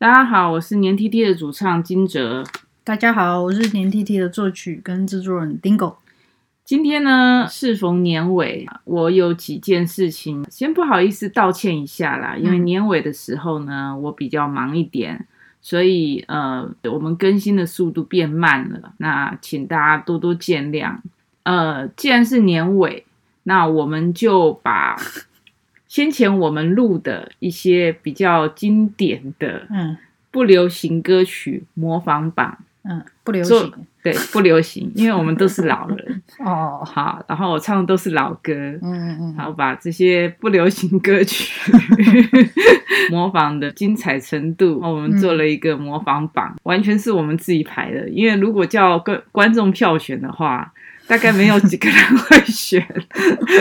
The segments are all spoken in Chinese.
大家好，我是黏 tt 的主唱金哲。大家好，我是黏 tt 的作曲跟制作人 Dingo。今天呢，适逢年尾，我有几件事情，先不好意思道歉一下啦，因为年尾的时候呢，我比较忙一点，所以呃，我们更新的速度变慢了，那请大家多多见谅。呃，既然是年尾，那我们就把。先前我们录的一些比较经典的，嗯，不流行歌曲模仿榜，嗯，不流行，对，不流行，因为我们都是老人。哦，好，然后我唱的都是老歌，嗯嗯。嗯，好，把这些不流行歌曲 模仿的精彩程度，我们做了一个模仿榜，嗯，完全是我们自己排的，因为如果叫观观众票选的话。大概没有几个人会选，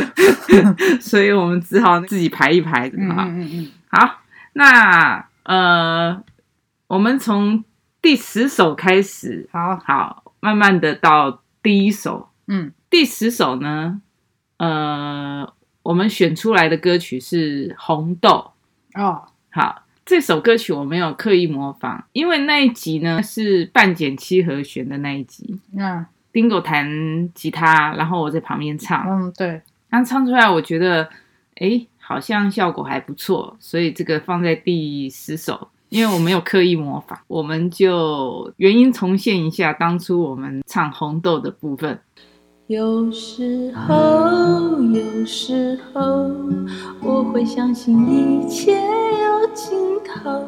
所以我们只好自己排一排的哈。嗯嗯嗯。好，那呃，我们从第十首开始，好好，慢慢的到第一首。嗯，第十首呢，呃，我们选出来的歌曲是《红豆》。哦，好，这首歌曲我没有刻意模仿，因为那一集呢是半减七和弦的那一集。嗯。Dingo 弹吉他，然后我在旁边唱。嗯，对。刚唱出来，我觉得，哎，好像效果还不错，所以这个放在第十首，因为我没有刻意模仿，我们就原音重现一下当初我们唱红豆的部分。有时候，有时候，我会相信一切有尽头，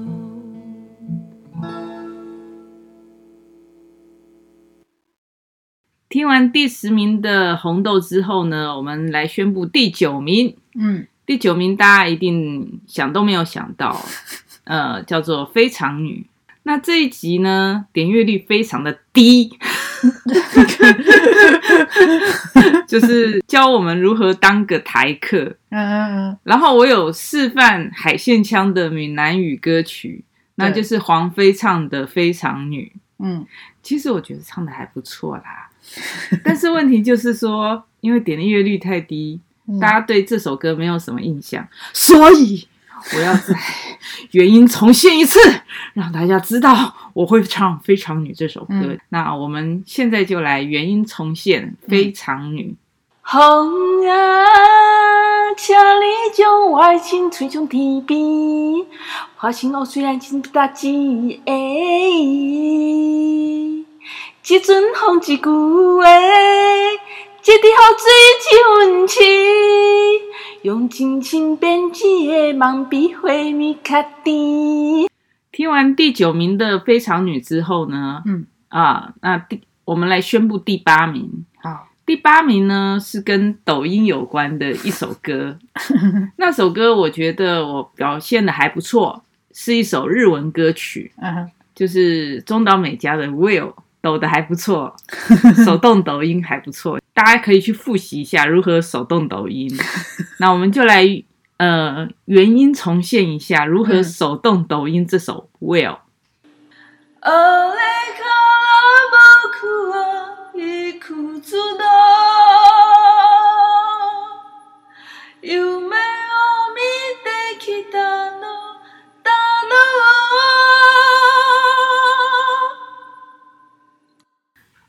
听完第十名的红豆之后呢，我们来宣布第九名。嗯，第九名大家一定想都没有想到，呃，叫做非常女。那这一集呢，点阅率非常的低。就是教我们如何当个台客，嗯嗯嗯，然后我有示范海线腔的闽南语歌曲，那就是黄飞唱的《非常女》。嗯，其实我觉得唱的还不错啦，但是问题就是说，因为点阅率太低，大家对这首歌没有什么印象，所以。我要在 原音重现一次，让大家知道我会唱《非常女》这首歌。嗯、那我们现在就来原音重现《非常女》。风啊，请你将我爱情吹向天边，花心哦，虽然情不打紧。哎，一阵风一句话，一滴雨水一份情。用真情编织的梦比花蜜较甜。听完第九名的《非常女》之后呢，嗯啊，那第我们来宣布第八名。好，第八名呢是跟抖音有关的一首歌。那首歌我觉得我表现的还不错，是一首日文歌曲，嗯，就是中岛美嘉的《Will》。抖的还不错，手动抖音还不错，大家可以去复习一下如何手动抖音。那我们就来呃原音重现一下如何手动抖音这首《Will》。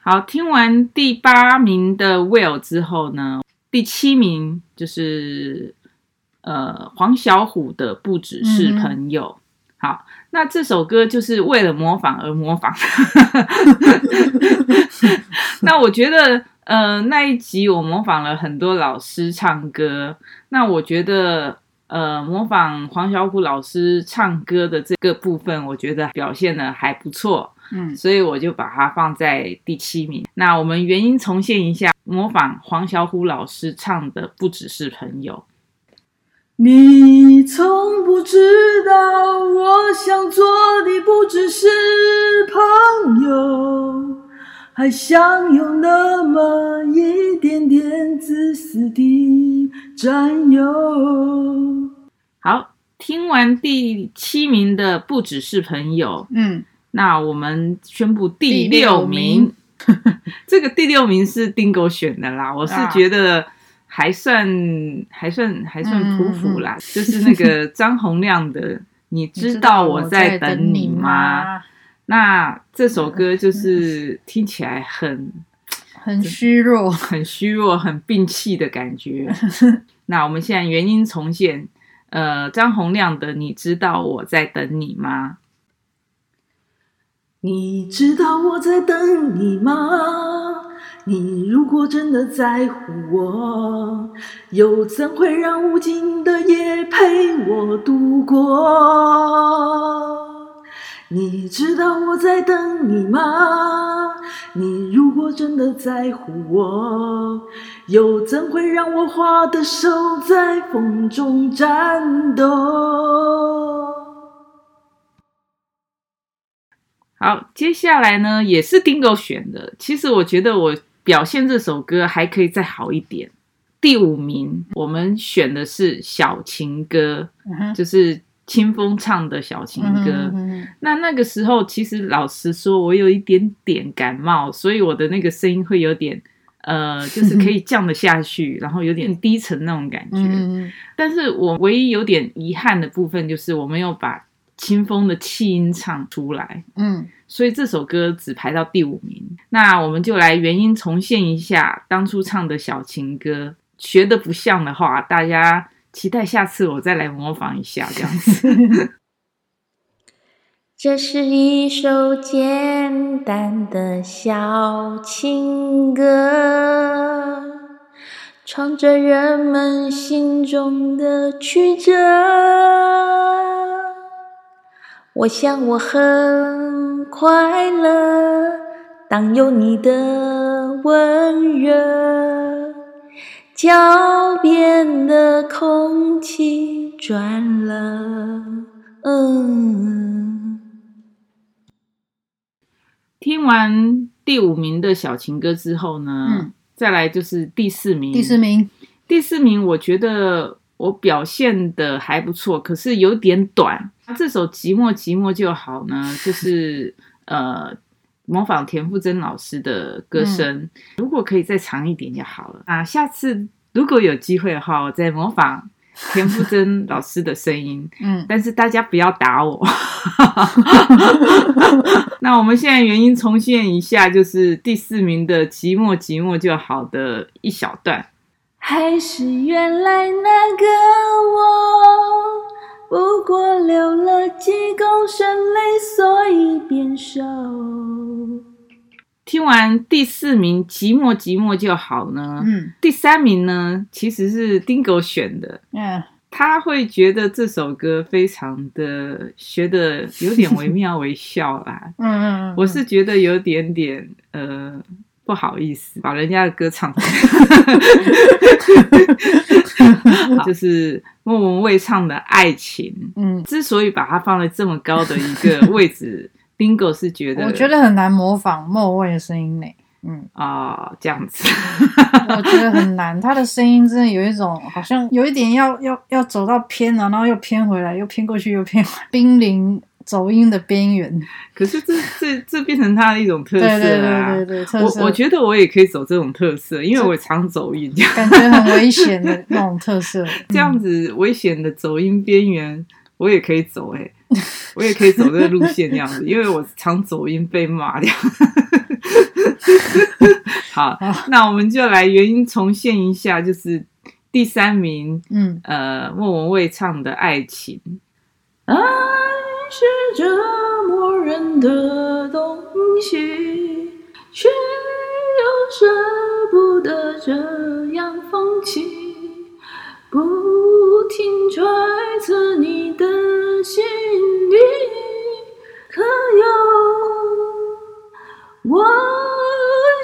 好，听完第八名的 Will 之后呢，第七名就是呃黄小琥的不只是朋友。嗯、好，那这首歌就是为了模仿而模仿。那我觉得，呃，那一集我模仿了很多老师唱歌。那我觉得，呃，模仿黄小琥老师唱歌的这个部分，我觉得表现的还不错。嗯，所以我就把它放在第七名。那我们原音重现一下，模仿黄小琥老师唱的，不只是朋友。你从不知道，我想做的不只是朋友，还想有那么一点点自私的占有。好，听完第七名的不只是朋友，嗯。那我们宣布第六名，六名 这个第六名是丁狗选的啦。我是觉得还算、啊、还算还算普普啦，嗯、就是那个张洪亮的，你知道我在等你吗？那这首歌就是听起来很很虚弱，很虚弱，很病气的感觉。那我们现在原音重现，呃，张洪亮的，你知道我在等你吗？你知道我在等你吗？你如果真的在乎我，又怎会让无尽的夜陪我度过？你知道我在等你吗？你如果真的在乎我，又怎会让我花的手在风中颤抖？好，接下来呢也是丁狗选的。其实我觉得我表现这首歌还可以再好一点。第五名，我们选的是小情歌，嗯、就是青峰唱的小情歌。嗯、那那个时候，其实老实说，我有一点点感冒，所以我的那个声音会有点呃，就是可以降得下去，然后有点低沉那种感觉。嗯、但是我唯一有点遗憾的部分，就是我没有把。清风的气音唱出来，嗯，所以这首歌只排到第五名。那我们就来原音重现一下当初唱的小情歌，学的不像的话，大家期待下次我再来模仿一下，这样子。这是一首简单的小情歌，唱着人们心中的曲折。我想我很快乐，当有你的温热，脚空气转了。嗯。听完第五名的小情歌之后呢，嗯，再来就是第四名。第四名，第四名，我觉得我表现的还不错，可是有点短。这首寂寞寂寞就好呢，就是呃模仿田馥甄老师的歌声，嗯、如果可以再长一点就好了啊。下次如果有机会的话，我再模仿田馥甄老师的声音。嗯，但是大家不要打我。那我们现在原音重现一下，就是第四名的寂寞寂寞就好的一小段，还是原来那个我。不过流了几公升泪，所以变瘦。听完第四名《寂寞寂寞就好》呢，嗯，第三名呢其实是丁狗选的，嗯，他会觉得这首歌非常的学的有点惟妙惟肖啦，嗯嗯嗯，我是觉得有点点呃。不好意思，把人家的歌唱 就是莫文蔚唱的《爱情》。嗯，之所以把它放在这么高的一个位置 ，Dingo 是觉得我觉得很难模仿莫文蔚的声音呢。嗯啊、呃，这样子，我觉得很难。他的声音真的有一种，好像有一点要要要走到偏了，然后又偏回来，又偏过去，又偏回来，濒临。走音的边缘，可是这这这变成他的一种特色啊！对对对对对，我我觉得我也可以走这种特色，因为我常走音，感觉很危险的那种特色。这样子危险的走音边缘，我也可以走哎、欸，我也可以走这个路线这样子，因为我常走音被骂掉。好，那我们就来原音重现一下，就是第三名，嗯呃，莫文蔚唱的《爱情》爱。是折磨人的东西，却又舍不得这样放弃，不停揣测你的心里，可有我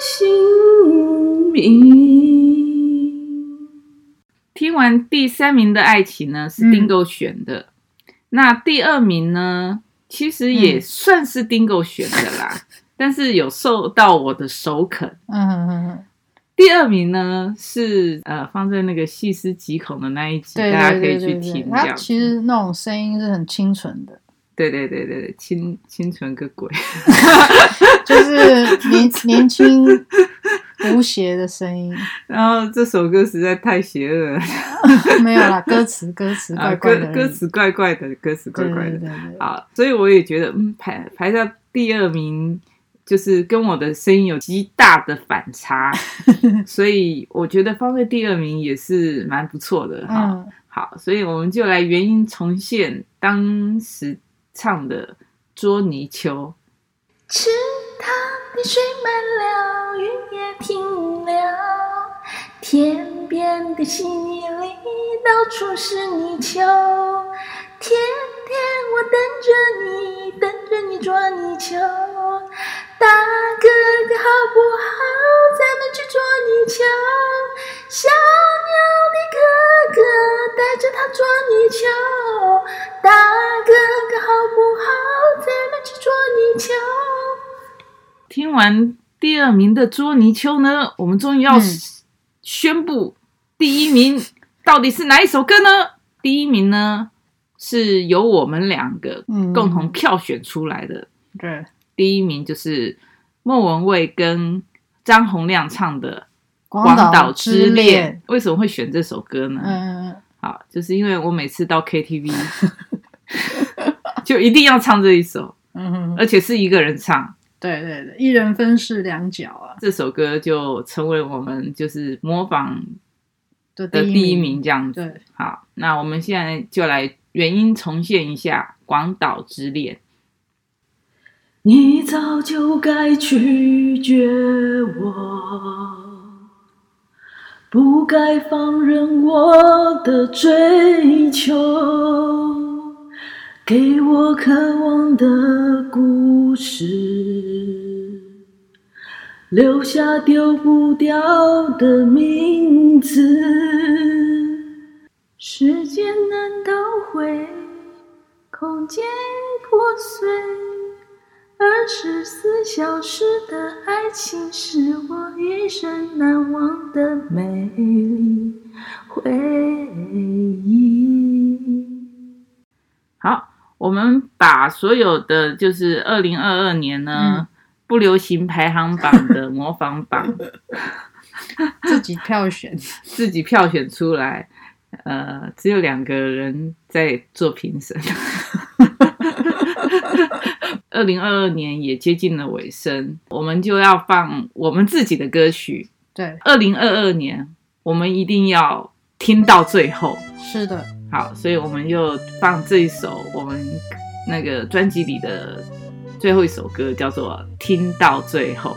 姓名？听完第三名的爱情呢，是 Dingo 选的。嗯那第二名呢，其实也算是 Dingo 选的啦，嗯、但是有受到我的首肯。嗯嗯嗯。第二名呢是呃放在那个细思极恐的那一集，对对对对对，大家可以去听。它其实那种声音是很清纯的。对对对对，清清纯个鬼，就是年年轻。无邪的声音，然后这首歌实在太邪恶了。没有啦，歌词歌词怪怪的，啊、歌歌词怪怪的，歌词怪怪的。对对对对，好，所以我也觉得，嗯，排排到第二名，就是跟我的声音有极大的反差，所以我觉得放在第二名也是蛮不错的哈。嗯、好，所以我们就来原音重现当时唱的《捉泥鳅》。池塘的水满了，雨也停了，田边的稀泥里到处是泥鳅。天天我等着你，等着你捉泥鳅。好不好？咱们去捉泥鳅。小鸟的哥哥带着它捉泥鳅。大哥哥好不好？咱们去捉泥鳅。听完第二名的捉泥鳅呢，我们终于要宣布第一名到底是哪一首歌呢？嗯、第一名呢是由我们两个共同票选出来的。嗯、对，第一名就是莫文蔚跟张洪量唱的《广岛之恋》。为什么会选这首歌呢？嗯，好，就是因为我每次到 KTV 就一定要唱这一首，嗯，而且是一个人唱。对对对，一人分饰两角啊！这首歌就成为我们就是模仿的第一名这样子。对，好，那我们现在就来原音重现一下《广岛之恋》。你早就该拒绝我，不该放任我的追求。给我渴望的故事，留下丢不掉的名字。时间难倒回，空间破碎，二十四小时的爱情是我一生难忘的美丽回忆。好。我们把所有的就是二零二二年呢、嗯、不流行排行榜的模仿榜，自己票选，自己票选出来，呃，只有两个人在做评审。二零二二年也接近了尾声，我们就要放我们自己的歌曲。对，二零二二年我们一定要听到最后。是的。好，所以我们就放这一首我们那个专辑里的最后一首歌，叫做《听到最后》。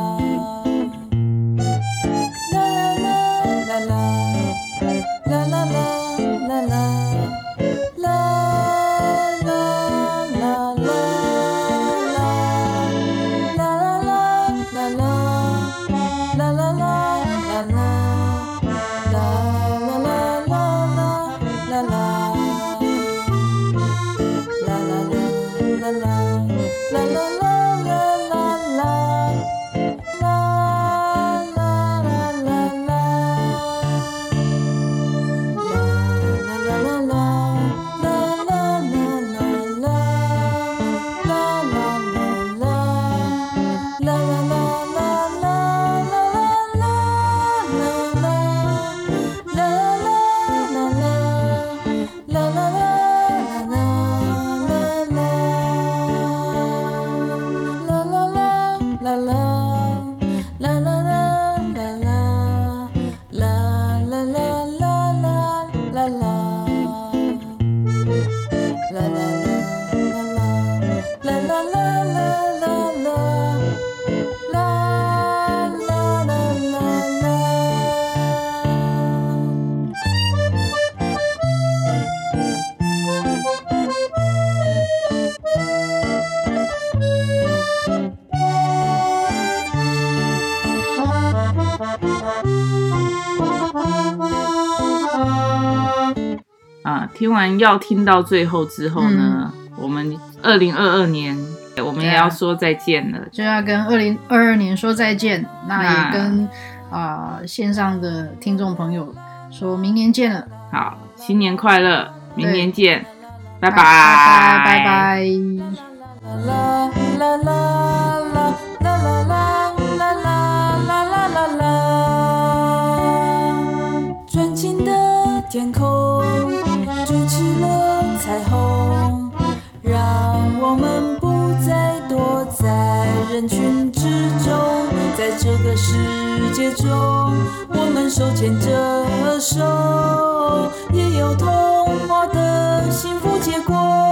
la la la. 啊，听完要听到最后之后呢，嗯、我们二零二二年我们也要说再见了，就要跟二零二二年说再见。那也跟啊、呃、线上的听众朋友说明年见了。好，新年快乐，明年见，拜拜拜拜拜拜。人群之中，在这个世界中，我们手牵着手，也有童话的幸福结果。